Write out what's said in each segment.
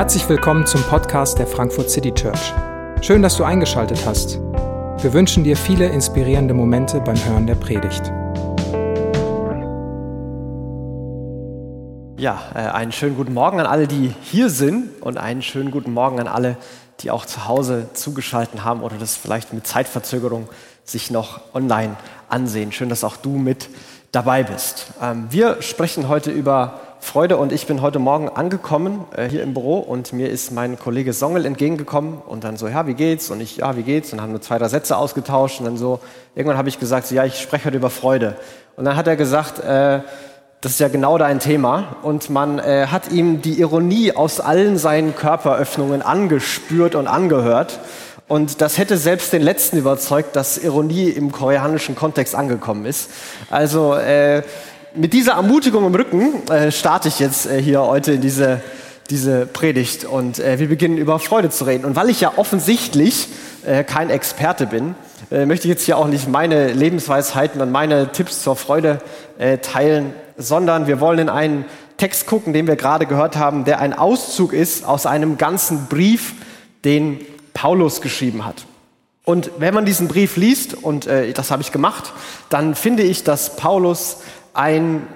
Herzlich willkommen zum Podcast der Frankfurt City Church. Schön, dass du eingeschaltet hast. Wir wünschen dir viele inspirierende Momente beim Hören der Predigt. Ja, äh, einen schönen guten Morgen an alle, die hier sind und einen schönen guten Morgen an alle, die auch zu Hause zugeschaltet haben oder das vielleicht mit Zeitverzögerung sich noch online ansehen. Schön, dass auch du mit dabei bist. Ähm, wir sprechen heute über Freude und ich bin heute Morgen angekommen äh, hier im Büro und mir ist mein Kollege Songel entgegengekommen und dann so, ja, wie geht's? Und ich, ja, wie geht's? Und haben nur zwei, drei Sätze ausgetauscht und dann so, irgendwann habe ich gesagt, so, ja, ich spreche heute über Freude. Und dann hat er gesagt, äh, das ist ja genau dein Thema. Und man äh, hat ihm die Ironie aus allen seinen Körperöffnungen angespürt und angehört. Und das hätte selbst den Letzten überzeugt, dass Ironie im koreanischen Kontext angekommen ist. Also äh, mit dieser Ermutigung im Rücken äh, starte ich jetzt äh, hier heute in diese, diese Predigt und äh, wir beginnen über Freude zu reden. Und weil ich ja offensichtlich äh, kein Experte bin, äh, möchte ich jetzt hier auch nicht meine Lebensweisheiten und meine Tipps zur Freude äh, teilen, sondern wir wollen in einen Text gucken, den wir gerade gehört haben, der ein Auszug ist aus einem ganzen Brief, den Paulus geschrieben hat. Und wenn man diesen Brief liest, und das habe ich gemacht, dann finde ich, dass Paulus ein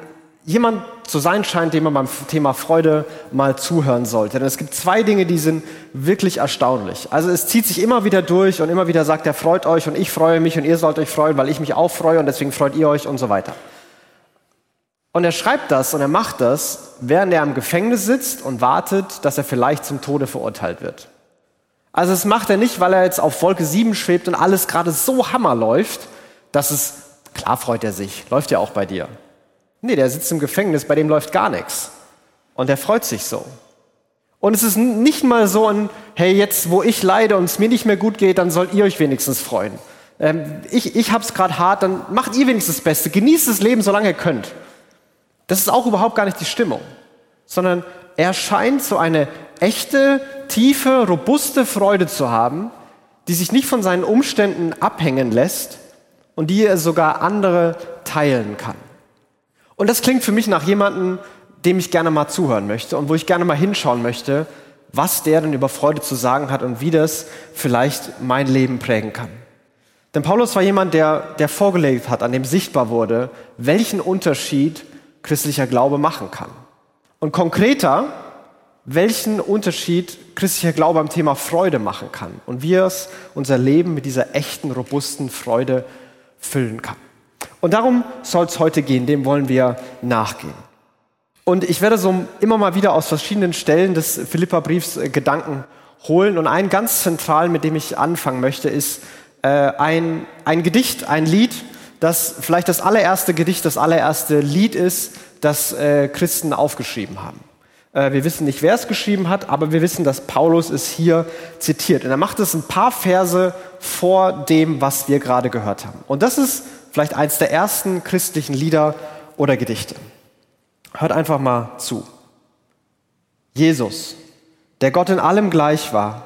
jemand zu sein scheint, dem man beim Thema Freude mal zuhören sollte. Denn es gibt zwei Dinge, die sind wirklich erstaunlich. Also es zieht sich immer wieder durch und immer wieder sagt er, freut euch und ich freue mich und ihr sollt euch freuen, weil ich mich auch freue und deswegen freut ihr euch und so weiter. Und er schreibt das und er macht das, während er im Gefängnis sitzt und wartet, dass er vielleicht zum Tode verurteilt wird. Also es macht er nicht, weil er jetzt auf Wolke 7 schwebt und alles gerade so hammer läuft, dass es, klar freut er sich, läuft ja auch bei dir. Nee, der sitzt im Gefängnis, bei dem läuft gar nichts. Und der freut sich so. Und es ist nicht mal so ein, hey, jetzt wo ich leide und es mir nicht mehr gut geht, dann sollt ihr euch wenigstens freuen. Ähm, ich ich habe es gerade hart, dann macht ihr wenigstens das Beste. Genießt das Leben, solange ihr könnt. Das ist auch überhaupt gar nicht die Stimmung. Sondern er scheint so eine echte, tiefe, robuste Freude zu haben, die sich nicht von seinen Umständen abhängen lässt und die er sogar andere teilen kann. Und das klingt für mich nach jemandem, dem ich gerne mal zuhören möchte und wo ich gerne mal hinschauen möchte, was der denn über Freude zu sagen hat und wie das vielleicht mein Leben prägen kann. Denn Paulus war jemand, der, der vorgelegt hat, an dem sichtbar wurde, welchen Unterschied christlicher Glaube machen kann. Und konkreter, welchen Unterschied christlicher Glaube am Thema Freude machen kann und wie es unser Leben mit dieser echten, robusten Freude füllen kann. Und darum soll es heute gehen, dem wollen wir nachgehen. Und ich werde so immer mal wieder aus verschiedenen Stellen des Philippa-Briefs äh, Gedanken holen. Und einen ganz zentralen, mit dem ich anfangen möchte, ist äh, ein, ein Gedicht, ein Lied, das vielleicht das allererste Gedicht, das allererste Lied ist, das äh, Christen aufgeschrieben haben. Äh, wir wissen nicht, wer es geschrieben hat, aber wir wissen, dass Paulus es hier zitiert. Und er macht es ein paar Verse vor dem, was wir gerade gehört haben. Und das ist vielleicht eins der ersten christlichen Lieder oder Gedichte. Hört einfach mal zu. Jesus, der Gott in allem gleich war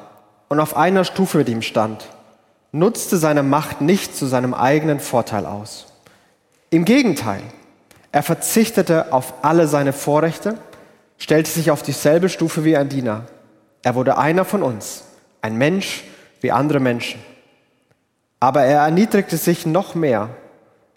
und auf einer Stufe mit ihm stand, nutzte seine Macht nicht zu seinem eigenen Vorteil aus. Im Gegenteil, er verzichtete auf alle seine Vorrechte, stellte sich auf dieselbe Stufe wie ein Diener. Er wurde einer von uns, ein Mensch wie andere Menschen. Aber er erniedrigte sich noch mehr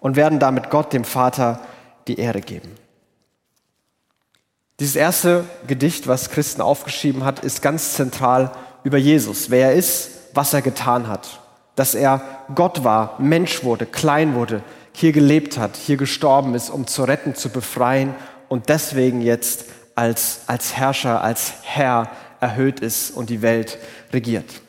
und werden damit Gott, dem Vater, die Ehre geben. Dieses erste Gedicht, was Christen aufgeschrieben hat, ist ganz zentral über Jesus, wer er ist, was er getan hat. Dass er Gott war, Mensch wurde, klein wurde, hier gelebt hat, hier gestorben ist, um zu retten, zu befreien und deswegen jetzt als, als Herrscher, als Herr erhöht ist und die Welt regiert.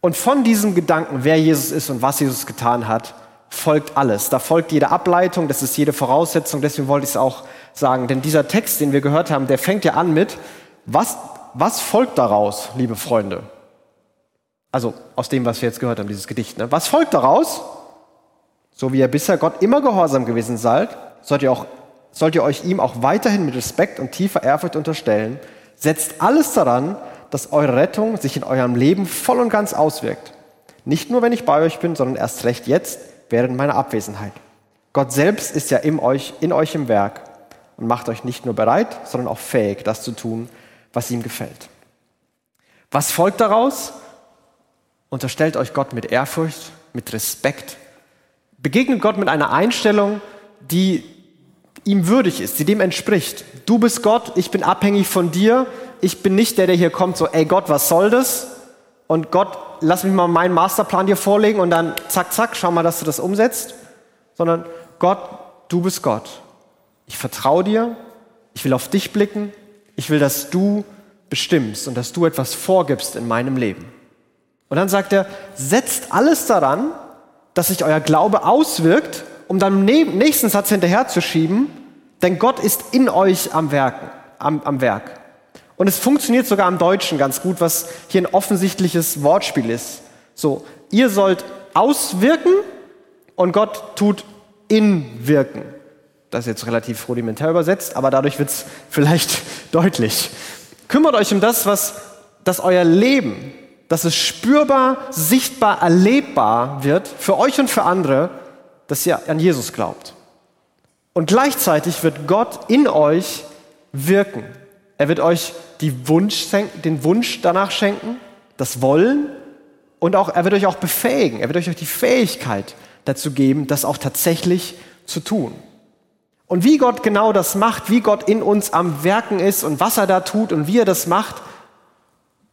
Und von diesem Gedanken, wer Jesus ist und was Jesus getan hat, folgt alles. Da folgt jede Ableitung, das ist jede Voraussetzung, deswegen wollte ich es auch sagen. Denn dieser Text, den wir gehört haben, der fängt ja an mit, was, was folgt daraus, liebe Freunde? Also aus dem, was wir jetzt gehört haben, dieses Gedicht. Ne? Was folgt daraus? So wie ihr bisher Gott immer gehorsam gewesen seid, sollt ihr, auch, sollt ihr euch ihm auch weiterhin mit Respekt und tiefer Ehrfurcht unterstellen. Setzt alles daran, dass eure Rettung sich in eurem Leben voll und ganz auswirkt. Nicht nur, wenn ich bei euch bin, sondern erst recht jetzt, während meiner Abwesenheit. Gott selbst ist ja in euch, in euch im Werk und macht euch nicht nur bereit, sondern auch fähig, das zu tun, was ihm gefällt. Was folgt daraus? Unterstellt euch Gott mit Ehrfurcht, mit Respekt. Begegnet Gott mit einer Einstellung, die ihm würdig ist, die dem entspricht. Du bist Gott, ich bin abhängig von dir. Ich bin nicht der, der hier kommt, so, ey Gott, was soll das? Und Gott, lass mich mal meinen Masterplan dir vorlegen und dann zack, zack, schau mal, dass du das umsetzt. Sondern Gott, du bist Gott. Ich vertraue dir, ich will auf dich blicken, ich will, dass du bestimmst und dass du etwas vorgibst in meinem Leben. Und dann sagt er, setzt alles daran, dass sich euer Glaube auswirkt, um dann nächsten Satz hinterherzuschieben, denn Gott ist in euch am, Werken, am, am Werk. Und es funktioniert sogar im Deutschen ganz gut, was hier ein offensichtliches Wortspiel ist. So, ihr sollt auswirken und Gott tut inwirken. Das ist jetzt relativ rudimentär übersetzt, aber dadurch wird es vielleicht deutlich. Kümmert euch um das, was, dass euer Leben, dass es spürbar, sichtbar, erlebbar wird für euch und für andere, dass ihr an Jesus glaubt. Und gleichzeitig wird Gott in euch wirken. Er wird euch Wunsch, den Wunsch danach schenken, das Wollen und auch, er wird euch auch befähigen. Er wird euch auch die Fähigkeit dazu geben, das auch tatsächlich zu tun. Und wie Gott genau das macht, wie Gott in uns am Werken ist und was er da tut und wie er das macht,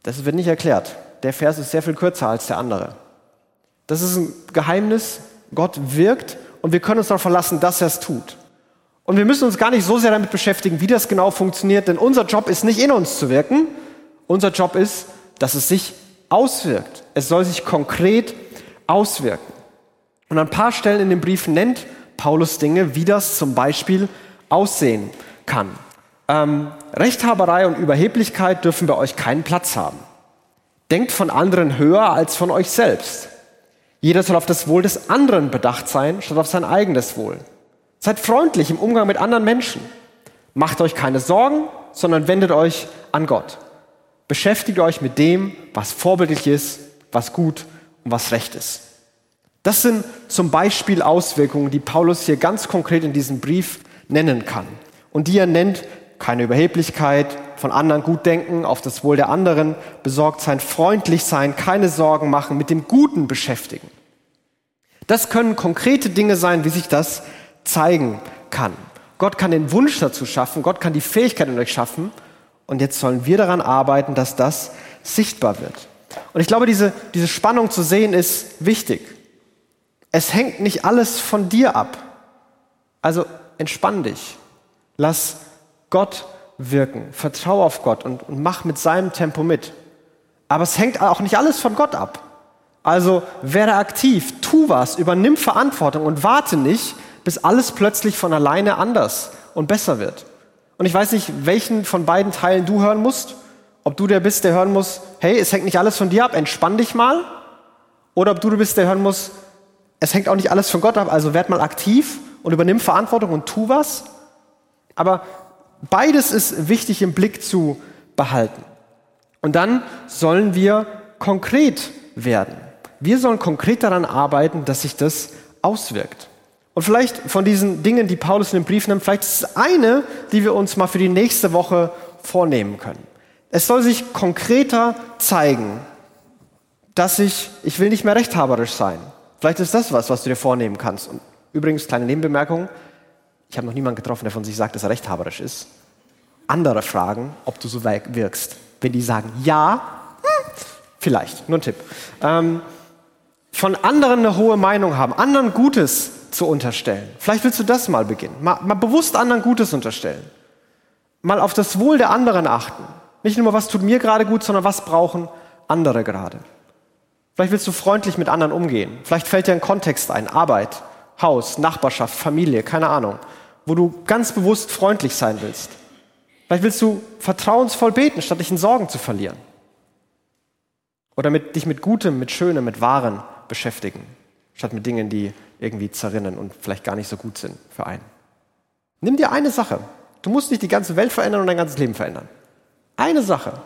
das wird nicht erklärt. Der Vers ist sehr viel kürzer als der andere. Das ist ein Geheimnis. Gott wirkt und wir können uns darauf verlassen, dass er es tut. Und wir müssen uns gar nicht so sehr damit beschäftigen, wie das genau funktioniert, denn unser Job ist nicht in uns zu wirken. Unser Job ist, dass es sich auswirkt. Es soll sich konkret auswirken. Und an ein paar Stellen in dem Brief nennt Paulus Dinge, wie das zum Beispiel aussehen kann. Ähm, Rechthaberei und Überheblichkeit dürfen bei euch keinen Platz haben. Denkt von anderen höher als von euch selbst. Jeder soll auf das Wohl des anderen bedacht sein, statt auf sein eigenes Wohl. Seid freundlich im Umgang mit anderen Menschen. Macht euch keine Sorgen, sondern wendet euch an Gott. Beschäftigt euch mit dem, was vorbildlich ist, was gut und was recht ist. Das sind zum Beispiel Auswirkungen, die Paulus hier ganz konkret in diesem Brief nennen kann. Und die er nennt, keine Überheblichkeit, von anderen gut denken, auf das Wohl der anderen besorgt sein, freundlich sein, keine Sorgen machen, mit dem Guten beschäftigen. Das können konkrete Dinge sein, wie sich das zeigen kann. Gott kann den Wunsch dazu schaffen, Gott kann die Fähigkeit in euch schaffen und jetzt sollen wir daran arbeiten, dass das sichtbar wird. Und ich glaube, diese, diese Spannung zu sehen ist wichtig. Es hängt nicht alles von dir ab. Also entspann dich. Lass Gott wirken. Vertrau auf Gott und, und mach mit seinem Tempo mit. Aber es hängt auch nicht alles von Gott ab. Also werde aktiv, tu was, übernimm Verantwortung und warte nicht, bis alles plötzlich von alleine anders und besser wird. Und ich weiß nicht, welchen von beiden Teilen du hören musst. Ob du der bist, der hören muss, hey, es hängt nicht alles von dir ab, entspann dich mal. Oder ob du der bist, der hören muss, es hängt auch nicht alles von Gott ab, also werd mal aktiv und übernimm Verantwortung und tu was. Aber beides ist wichtig im Blick zu behalten. Und dann sollen wir konkret werden. Wir sollen konkret daran arbeiten, dass sich das auswirkt. Und vielleicht von diesen Dingen, die Paulus in den Brief nimmt, vielleicht ist es eine, die wir uns mal für die nächste Woche vornehmen können. Es soll sich konkreter zeigen, dass ich, ich will nicht mehr rechthaberisch sein. Vielleicht ist das was, was du dir vornehmen kannst. Und übrigens, kleine Nebenbemerkung, ich habe noch niemanden getroffen, der von sich sagt, dass er rechthaberisch ist. Andere fragen, ob du so wirkst. Wenn die sagen ja, hm, vielleicht, nur ein Tipp. Ähm, von anderen eine hohe Meinung haben, anderen Gutes zu unterstellen. Vielleicht willst du das mal beginnen. Mal, mal bewusst anderen Gutes unterstellen. Mal auf das Wohl der anderen achten. Nicht nur, was tut mir gerade gut, sondern was brauchen andere gerade. Vielleicht willst du freundlich mit anderen umgehen. Vielleicht fällt dir ein Kontext ein, Arbeit, Haus, Nachbarschaft, Familie, keine Ahnung, wo du ganz bewusst freundlich sein willst. Vielleicht willst du vertrauensvoll beten, statt dich in Sorgen zu verlieren. Oder mit, dich mit Gutem, mit Schönem, mit Wahren beschäftigen, statt mit Dingen, die irgendwie zerrinnen und vielleicht gar nicht so gut sind für einen. Nimm dir eine Sache. Du musst nicht die ganze Welt verändern und dein ganzes Leben verändern. Eine Sache,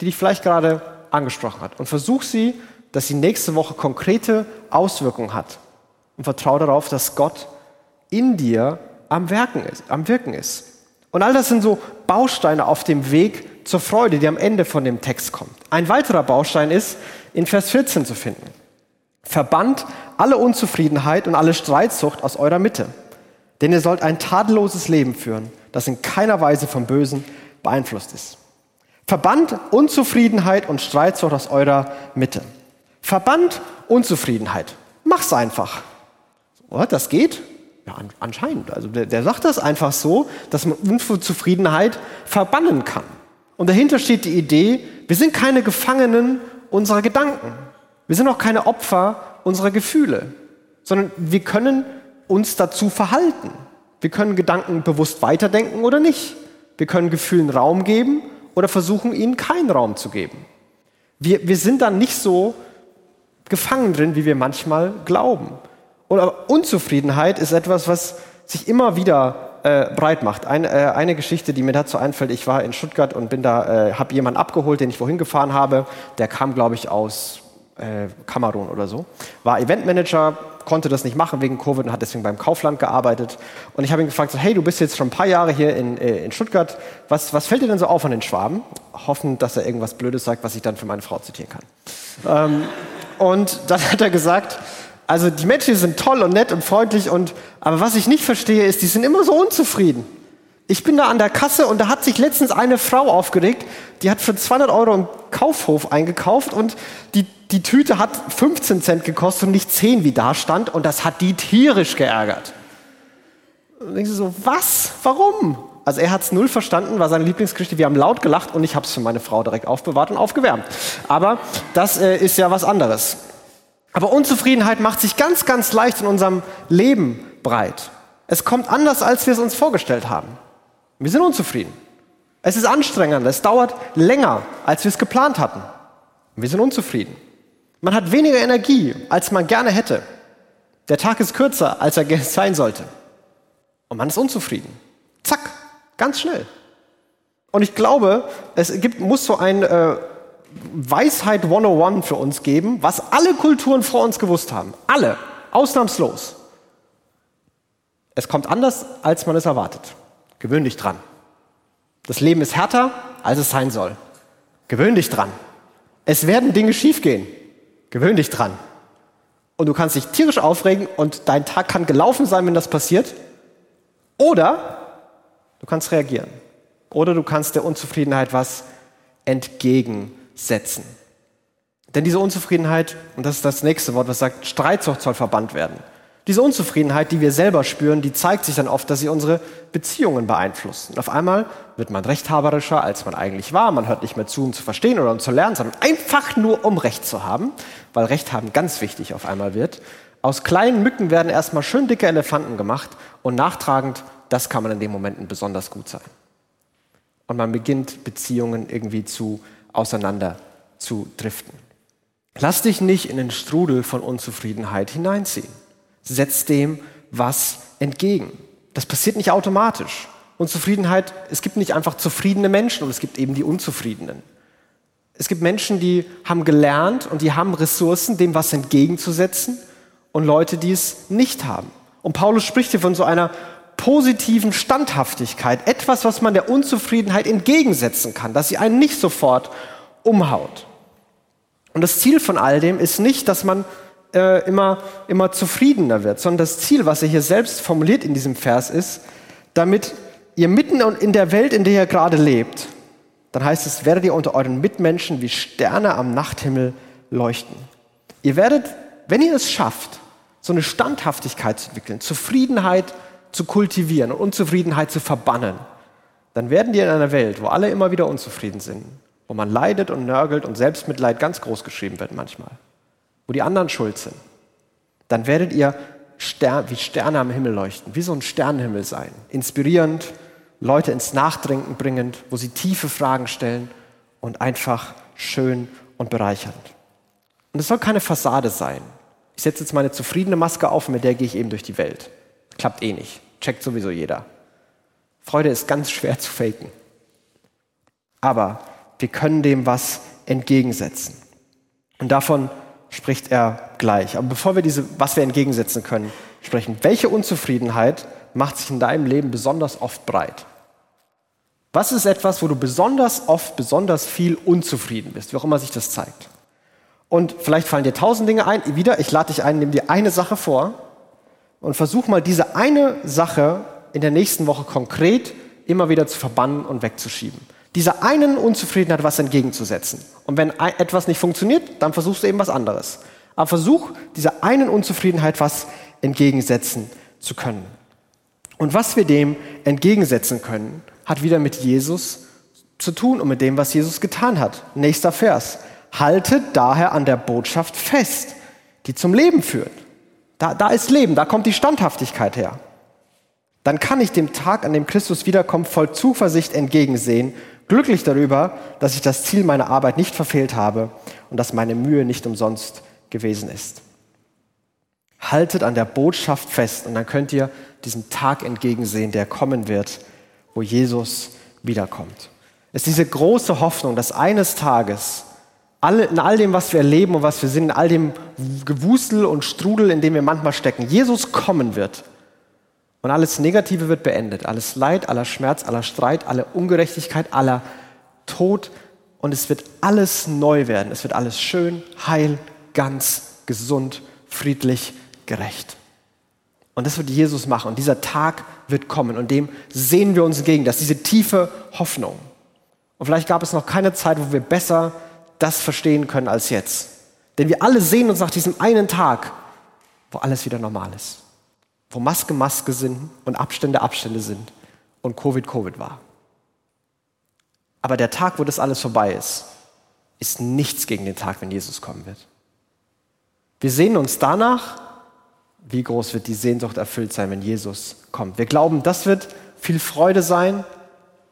die dich vielleicht gerade angesprochen hat. Und versuch sie, dass sie nächste Woche konkrete Auswirkungen hat. Und vertraue darauf, dass Gott in dir am Werken ist, am Wirken ist. Und all das sind so Bausteine auf dem Weg zur Freude, die am Ende von dem Text kommt. Ein weiterer Baustein ist in Vers 14 zu finden. Verbannt alle Unzufriedenheit und alle Streitsucht aus eurer Mitte. Denn ihr sollt ein tadelloses Leben führen, das in keiner Weise vom Bösen beeinflusst ist. Verbannt Unzufriedenheit und Streitsucht aus eurer Mitte. Verbannt Unzufriedenheit. Mach's einfach. Oh, das geht? Ja, anscheinend. Also der, der sagt das einfach so, dass man Unzufriedenheit verbannen kann. Und dahinter steht die Idee, wir sind keine Gefangenen unserer Gedanken. Wir sind auch keine Opfer unserer Gefühle, sondern wir können uns dazu verhalten. Wir können Gedanken bewusst weiterdenken oder nicht. Wir können Gefühlen Raum geben oder versuchen, ihnen keinen Raum zu geben. Wir, wir sind dann nicht so gefangen drin, wie wir manchmal glauben. Und Unzufriedenheit ist etwas, was sich immer wieder äh, breit macht. Ein, äh, eine Geschichte, die mir dazu einfällt, ich war in Stuttgart und bin da, äh, habe jemanden abgeholt, den ich wohin gefahren habe. Der kam, glaube ich, aus äh, Kamerun oder so. War Eventmanager, konnte das nicht machen wegen Covid und hat deswegen beim Kaufland gearbeitet. Und ich habe ihn gefragt, so, hey, du bist jetzt schon ein paar Jahre hier in, äh, in Stuttgart. Was, was fällt dir denn so auf an den Schwaben? Hoffen, dass er irgendwas Blödes sagt, was ich dann für meine Frau zitieren kann. ähm, und dann hat er gesagt, also die Menschen sind toll und nett und freundlich und aber was ich nicht verstehe ist, die sind immer so unzufrieden. Ich bin da an der Kasse und da hat sich letztens eine Frau aufgeregt, die hat für 200 Euro im Kaufhof eingekauft und die, die Tüte hat 15 Cent gekostet und nicht 10 wie da stand und das hat die tierisch geärgert. Und denkst du so, was? Warum? Also er hat es null verstanden, war seine Lieblingsgeschichte. Wir haben laut gelacht und ich habe es für meine Frau direkt aufbewahrt und aufgewärmt. Aber das äh, ist ja was anderes. Aber Unzufriedenheit macht sich ganz, ganz leicht in unserem Leben breit. Es kommt anders, als wir es uns vorgestellt haben. Wir sind unzufrieden. Es ist anstrengender, es dauert länger, als wir es geplant hatten. Wir sind unzufrieden. Man hat weniger Energie, als man gerne hätte. Der Tag ist kürzer, als er sein sollte. Und man ist unzufrieden. Zack, ganz schnell. Und ich glaube, es gibt, muss so ein äh, Weisheit 101 für uns geben, was alle Kulturen vor uns gewusst haben. Alle, ausnahmslos. Es kommt anders, als man es erwartet. Gewöhn dich dran. Das Leben ist härter, als es sein soll. Gewöhn dich dran. Es werden Dinge schiefgehen. Gewöhn dich dran. Und du kannst dich tierisch aufregen und dein Tag kann gelaufen sein, wenn das passiert. Oder du kannst reagieren. Oder du kannst der Unzufriedenheit was entgegen setzen. Denn diese Unzufriedenheit, und das ist das nächste Wort, was sagt, Streitsucht soll verbannt werden. Diese Unzufriedenheit, die wir selber spüren, die zeigt sich dann oft, dass sie unsere Beziehungen beeinflusst. Und auf einmal wird man rechthaberischer, als man eigentlich war. Man hört nicht mehr zu, um zu verstehen oder um zu lernen, sondern einfach nur, um Recht zu haben, weil Recht haben ganz wichtig auf einmal wird. Aus kleinen Mücken werden erstmal schön dicke Elefanten gemacht und nachtragend, das kann man in den Momenten besonders gut sein. Und man beginnt Beziehungen irgendwie zu auseinander zu driften. Lass dich nicht in den Strudel von Unzufriedenheit hineinziehen. Setz dem was entgegen. Das passiert nicht automatisch. Unzufriedenheit, es gibt nicht einfach zufriedene Menschen und es gibt eben die Unzufriedenen. Es gibt Menschen, die haben gelernt und die haben Ressourcen, dem was entgegenzusetzen und Leute, die es nicht haben. Und Paulus spricht hier von so einer positiven Standhaftigkeit, etwas, was man der Unzufriedenheit entgegensetzen kann, dass sie einen nicht sofort umhaut. Und das Ziel von all dem ist nicht, dass man äh, immer, immer zufriedener wird, sondern das Ziel, was er hier selbst formuliert in diesem Vers ist, damit ihr mitten in der Welt, in der ihr gerade lebt, dann heißt es, werdet ihr unter euren Mitmenschen wie Sterne am Nachthimmel leuchten. Ihr werdet, wenn ihr es schafft, so eine Standhaftigkeit zu entwickeln, Zufriedenheit zu kultivieren und Unzufriedenheit zu verbannen, dann werden die in einer Welt, wo alle immer wieder unzufrieden sind, wo man leidet und nörgelt und Selbstmitleid ganz groß geschrieben wird manchmal, wo die anderen schuld sind, dann werdet ihr Stern, wie Sterne am Himmel leuchten, wie so ein Sternenhimmel sein, inspirierend Leute ins Nachdenken bringend, wo sie tiefe Fragen stellen und einfach schön und bereichernd. Und es soll keine Fassade sein. Ich setze jetzt meine zufriedene Maske auf und mit der gehe ich eben durch die Welt. Klappt eh nicht. Checkt sowieso jeder. Freude ist ganz schwer zu faken. Aber wir können dem was entgegensetzen. Und davon spricht er gleich. Aber bevor wir diese, was wir entgegensetzen können, sprechen, welche Unzufriedenheit macht sich in deinem Leben besonders oft breit? Was ist etwas, wo du besonders oft, besonders viel unzufrieden bist, wie auch immer sich das zeigt? Und vielleicht fallen dir tausend Dinge ein. Wieder, ich lade dich ein, nimm dir eine Sache vor und versuch mal diese eine Sache in der nächsten Woche konkret immer wieder zu verbannen und wegzuschieben. Dieser einen Unzufriedenheit was entgegenzusetzen. Und wenn etwas nicht funktioniert, dann versuchst du eben was anderes. Aber versuch, dieser einen Unzufriedenheit was entgegensetzen zu können. Und was wir dem entgegensetzen können, hat wieder mit Jesus zu tun und mit dem, was Jesus getan hat. Nächster Vers. Haltet daher an der Botschaft fest, die zum Leben führt. Da, da ist Leben, da kommt die Standhaftigkeit her. Dann kann ich dem Tag, an dem Christus wiederkommt, voll Zuversicht entgegensehen, glücklich darüber, dass ich das Ziel meiner Arbeit nicht verfehlt habe und dass meine Mühe nicht umsonst gewesen ist. Haltet an der Botschaft fest und dann könnt ihr diesem Tag entgegensehen, der kommen wird, wo Jesus wiederkommt. Es ist diese große Hoffnung, dass eines Tages in all dem, was wir erleben und was wir sind, in all dem Gewusel und Strudel, in dem wir manchmal stecken, Jesus kommen wird. Und alles Negative wird beendet. Alles Leid, aller Schmerz, aller Streit, alle Ungerechtigkeit, aller Tod. Und es wird alles neu werden. Es wird alles schön, heil, ganz, gesund, friedlich, gerecht. Und das wird Jesus machen. Und dieser Tag wird kommen. Und dem sehen wir uns entgegen. Das ist diese tiefe Hoffnung. Und vielleicht gab es noch keine Zeit, wo wir besser das verstehen können als jetzt. Denn wir alle sehen uns nach diesem einen Tag, wo alles wieder normal ist. Wo Maske Maske sind und Abstände Abstände sind und Covid Covid war. Aber der Tag, wo das alles vorbei ist, ist nichts gegen den Tag, wenn Jesus kommen wird. Wir sehen uns danach, wie groß wird die Sehnsucht erfüllt sein, wenn Jesus kommt. Wir glauben, das wird viel Freude sein.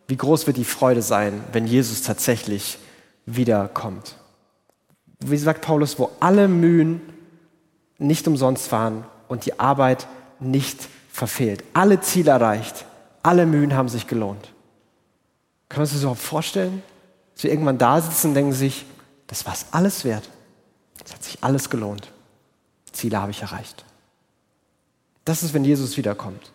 Wie groß wird die Freude sein, wenn Jesus tatsächlich wiederkommt. Wie sagt Paulus, wo alle Mühen nicht umsonst waren und die Arbeit nicht verfehlt. Alle Ziele erreicht, alle Mühen haben sich gelohnt. Können wir uns das überhaupt vorstellen? Dass wir irgendwann da sitzen und denken sich, das war es alles wert. Es hat sich alles gelohnt. Ziele habe ich erreicht. Das ist, wenn Jesus wiederkommt.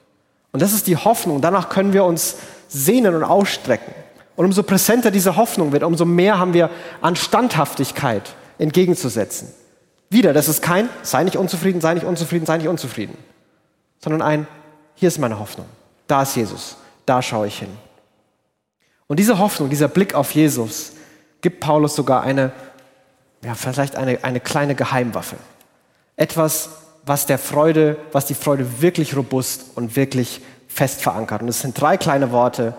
Und das ist die Hoffnung. Danach können wir uns sehnen und ausstrecken. Und umso präsenter diese Hoffnung wird, umso mehr haben wir an Standhaftigkeit entgegenzusetzen. Wieder, das ist kein, sei nicht unzufrieden, sei nicht unzufrieden, sei nicht unzufrieden, sondern ein, hier ist meine Hoffnung, da ist Jesus, da schaue ich hin. Und diese Hoffnung, dieser Blick auf Jesus, gibt Paulus sogar eine, ja, vielleicht eine, eine kleine Geheimwaffe. Etwas, was der Freude, was die Freude wirklich robust und wirklich fest verankert. Und es sind drei kleine Worte,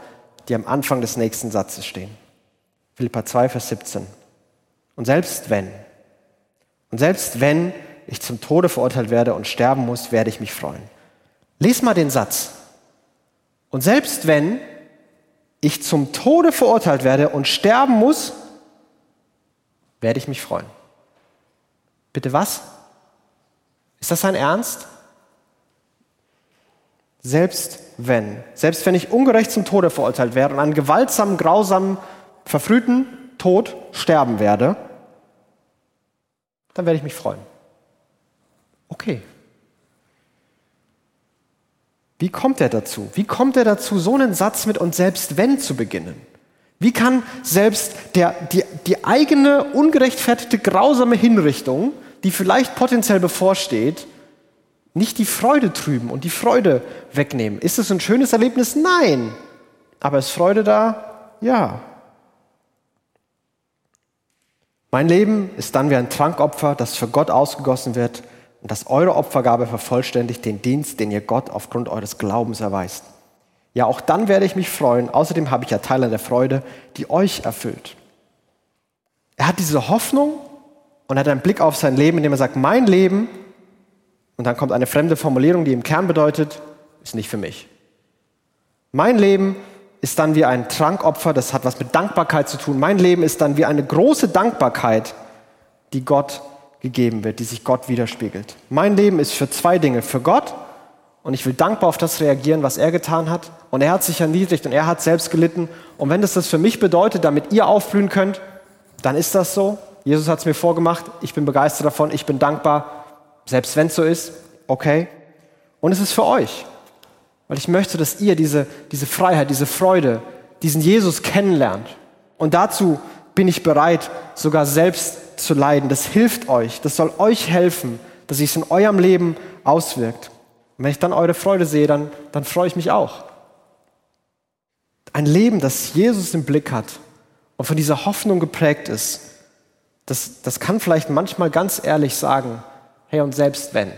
die am Anfang des nächsten Satzes stehen. Philippa 2, Vers 17. Und selbst wenn, und selbst wenn ich zum Tode verurteilt werde und sterben muss, werde ich mich freuen. Lies mal den Satz. Und selbst wenn ich zum Tode verurteilt werde und sterben muss, werde ich mich freuen. Bitte was? Ist das sein Ernst? Selbst wenn, selbst wenn ich ungerecht zum Tode verurteilt werde und einen gewaltsamen, grausamen, verfrühten Tod sterben werde, dann werde ich mich freuen. Okay. Wie kommt er dazu? Wie kommt er dazu, so einen Satz mit und selbst wenn zu beginnen? Wie kann selbst der, die, die eigene ungerechtfertigte, grausame Hinrichtung, die vielleicht potenziell bevorsteht, nicht die Freude trüben und die Freude wegnehmen. Ist es ein schönes Erlebnis? Nein. Aber ist Freude da? Ja. Mein Leben ist dann wie ein Trankopfer, das für Gott ausgegossen wird und dass eure Opfergabe vervollständigt den Dienst, den ihr Gott aufgrund eures Glaubens erweist. Ja, auch dann werde ich mich freuen. Außerdem habe ich ja Teil an der Freude, die euch erfüllt. Er hat diese Hoffnung und hat einen Blick auf sein Leben, indem er sagt, mein Leben und dann kommt eine fremde Formulierung, die im Kern bedeutet, ist nicht für mich. Mein Leben ist dann wie ein Trankopfer, das hat was mit Dankbarkeit zu tun. Mein Leben ist dann wie eine große Dankbarkeit, die Gott gegeben wird, die sich Gott widerspiegelt. Mein Leben ist für zwei Dinge, für Gott und ich will dankbar auf das reagieren, was er getan hat. Und er hat sich erniedrigt und er hat selbst gelitten. Und wenn das das für mich bedeutet, damit ihr aufblühen könnt, dann ist das so. Jesus hat es mir vorgemacht. Ich bin begeistert davon. Ich bin dankbar. Selbst wenn es so ist, okay. Und es ist für euch. Weil ich möchte, dass ihr diese, diese Freiheit, diese Freude, diesen Jesus kennenlernt. Und dazu bin ich bereit, sogar selbst zu leiden. Das hilft euch. Das soll euch helfen, dass sich es in eurem Leben auswirkt. Und wenn ich dann eure Freude sehe, dann, dann freue ich mich auch. Ein Leben, das Jesus im Blick hat und von dieser Hoffnung geprägt ist, das, das kann vielleicht manchmal ganz ehrlich sagen, hey, und selbst wenn.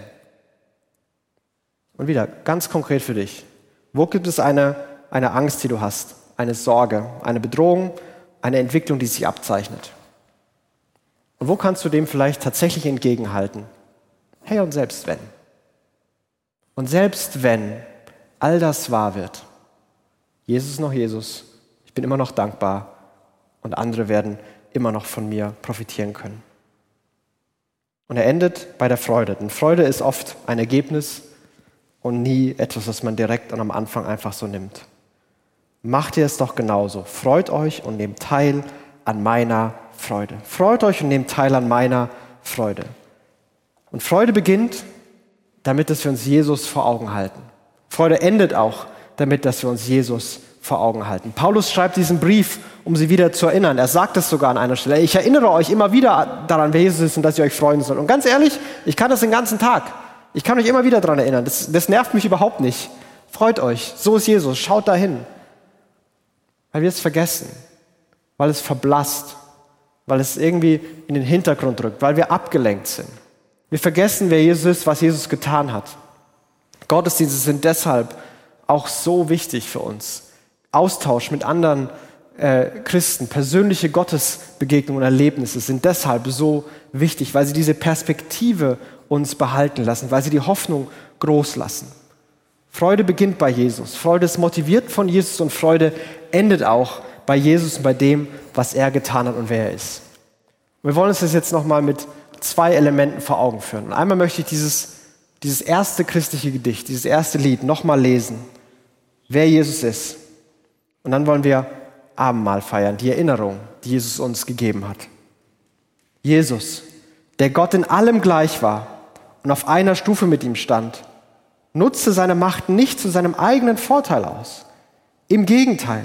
Und wieder, ganz konkret für dich. Wo gibt es eine, eine Angst, die du hast? Eine Sorge, eine Bedrohung, eine Entwicklung, die sich abzeichnet? Und wo kannst du dem vielleicht tatsächlich entgegenhalten? Hey, und selbst wenn. Und selbst wenn all das wahr wird, Jesus noch Jesus, ich bin immer noch dankbar und andere werden immer noch von mir profitieren können. Und er endet bei der Freude. Denn Freude ist oft ein Ergebnis und nie etwas, was man direkt und am Anfang einfach so nimmt. Macht ihr es doch genauso. Freut euch und nehmt teil an meiner Freude. Freut euch und nehmt teil an meiner Freude. Und Freude beginnt damit, dass wir uns Jesus vor Augen halten. Freude endet auch damit, dass wir uns Jesus vor Augen halten. Paulus schreibt diesen Brief, um sie wieder zu erinnern. Er sagt es sogar an einer Stelle. Ich erinnere euch immer wieder daran, wer Jesus ist und dass ihr euch freuen sollt. Und ganz ehrlich, ich kann das den ganzen Tag. Ich kann euch immer wieder daran erinnern. Das, das nervt mich überhaupt nicht. Freut euch. So ist Jesus. Schaut dahin. Weil wir es vergessen. Weil es verblasst. Weil es irgendwie in den Hintergrund rückt. Weil wir abgelenkt sind. Wir vergessen, wer Jesus ist, was Jesus getan hat. Gottesdienste sind deshalb auch so wichtig für uns. Austausch mit anderen äh, Christen, persönliche Gottesbegegnungen und Erlebnisse sind deshalb so wichtig, weil sie diese Perspektive uns behalten lassen, weil sie die Hoffnung groß lassen. Freude beginnt bei Jesus. Freude ist motiviert von Jesus und Freude endet auch bei Jesus und bei dem, was er getan hat und wer er ist. wir wollen uns das jetzt nochmal mit zwei Elementen vor Augen führen. Einmal möchte ich dieses, dieses erste christliche Gedicht, dieses erste Lied nochmal lesen, wer Jesus ist. Und dann wollen wir Abendmahl feiern, die Erinnerung, die Jesus uns gegeben hat. Jesus, der Gott in allem gleich war und auf einer Stufe mit ihm stand, nutzte seine Macht nicht zu seinem eigenen Vorteil aus. Im Gegenteil,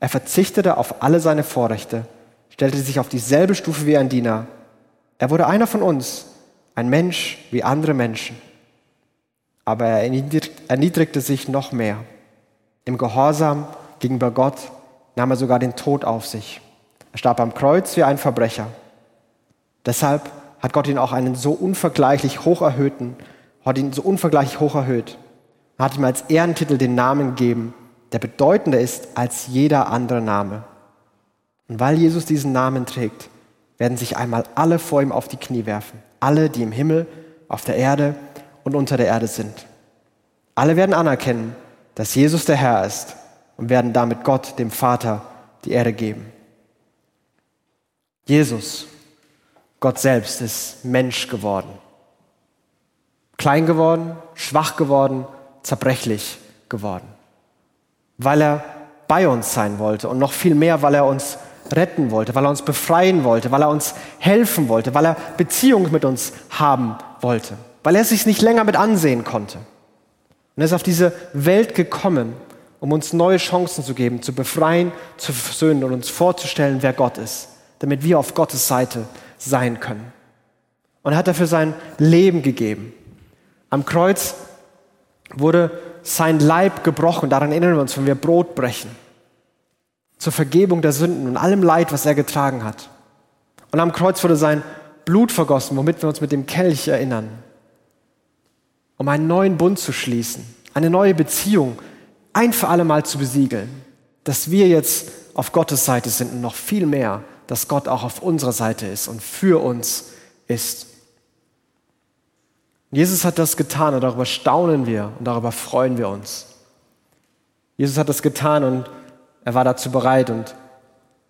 er verzichtete auf alle seine Vorrechte, stellte sich auf dieselbe Stufe wie ein Diener er wurde einer von uns, ein Mensch wie andere Menschen. Aber er erniedrigte sich noch mehr. Im Gehorsam gegenüber Gott nahm er sogar den Tod auf sich. Er starb am Kreuz wie ein Verbrecher. Deshalb hat Gott ihn auch einen so unvergleichlich hoch erhöhten, hat ihn so unvergleichlich hoch erhöht. Er hat ihm als Ehrentitel den Namen gegeben, der bedeutender ist als jeder andere Name. Und weil Jesus diesen Namen trägt, werden sich einmal alle vor ihm auf die Knie werfen. Alle, die im Himmel, auf der Erde und unter der Erde sind. Alle werden anerkennen, dass Jesus der Herr ist und werden damit Gott, dem Vater, die Erde geben. Jesus, Gott selbst, ist Mensch geworden. Klein geworden, schwach geworden, zerbrechlich geworden. Weil er bei uns sein wollte und noch viel mehr, weil er uns retten wollte, weil er uns befreien wollte, weil er uns helfen wollte, weil er Beziehung mit uns haben wollte, weil er sich nicht länger mit ansehen konnte. Und er ist auf diese Welt gekommen, um uns neue Chancen zu geben, zu befreien, zu versöhnen und uns vorzustellen, wer Gott ist, damit wir auf Gottes Seite sein können. Und er hat dafür sein Leben gegeben. Am Kreuz wurde sein Leib gebrochen. Daran erinnern wir uns, wenn wir Brot brechen zur Vergebung der Sünden und allem Leid, was er getragen hat. Und am Kreuz wurde sein Blut vergossen, womit wir uns mit dem Kelch erinnern, um einen neuen Bund zu schließen, eine neue Beziehung ein für alle Mal zu besiegeln, dass wir jetzt auf Gottes Seite sind und noch viel mehr, dass Gott auch auf unserer Seite ist und für uns ist. Jesus hat das getan und darüber staunen wir und darüber freuen wir uns. Jesus hat das getan und Er war dazu bereit und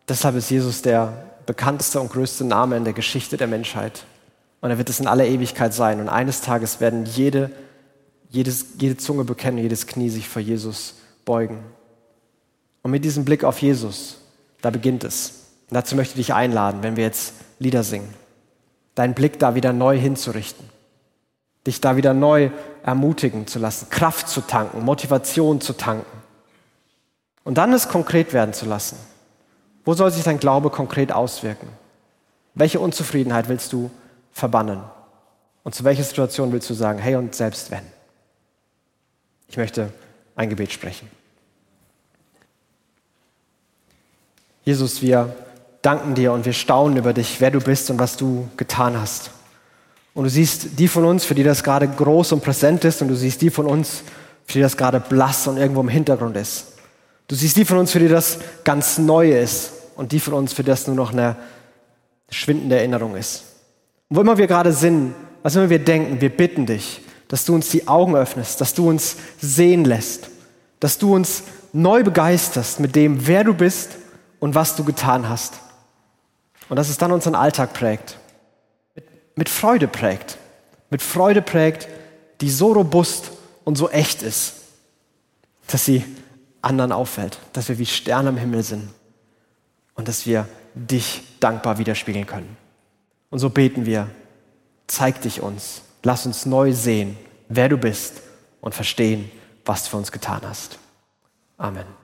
deshalb ist Jesus der bekannteste und größte Name in der Geschichte der Menschheit. Und er wird es in aller Ewigkeit sein. Und eines Tages werden jede, jedes, jede Zunge bekennen, jedes Knie sich vor Jesus beugen. Und mit diesem Blick auf Jesus, da beginnt es. Und dazu möchte ich dich einladen, wenn wir jetzt Lieder singen, deinen Blick da wieder neu hinzurichten, dich da wieder neu ermutigen zu lassen, Kraft zu tanken, Motivation zu tanken. Und dann es konkret werden zu lassen. Wo soll sich dein Glaube konkret auswirken? Welche Unzufriedenheit willst du verbannen? Und zu welcher Situation willst du sagen, hey und selbst wenn? Ich möchte ein Gebet sprechen. Jesus, wir danken dir und wir staunen über dich, wer du bist und was du getan hast. Und du siehst die von uns, für die das gerade groß und präsent ist, und du siehst die von uns, für die das gerade blass und irgendwo im Hintergrund ist. Du siehst die von uns, für die das ganz neu ist, und die von uns, für das nur noch eine schwindende Erinnerung ist. Und wo immer wir gerade sind, was immer wir denken, wir bitten dich, dass du uns die Augen öffnest, dass du uns sehen lässt, dass du uns neu begeisterst mit dem, wer du bist und was du getan hast. Und dass es dann unseren Alltag prägt, mit, Freude prägt, mit Freude prägt, die so robust und so echt ist, dass sie anderen auffällt, dass wir wie Sterne am Himmel sind und dass wir dich dankbar widerspiegeln können. Und so beten wir, zeig dich uns, lass uns neu sehen, wer du bist und verstehen, was du für uns getan hast. Amen.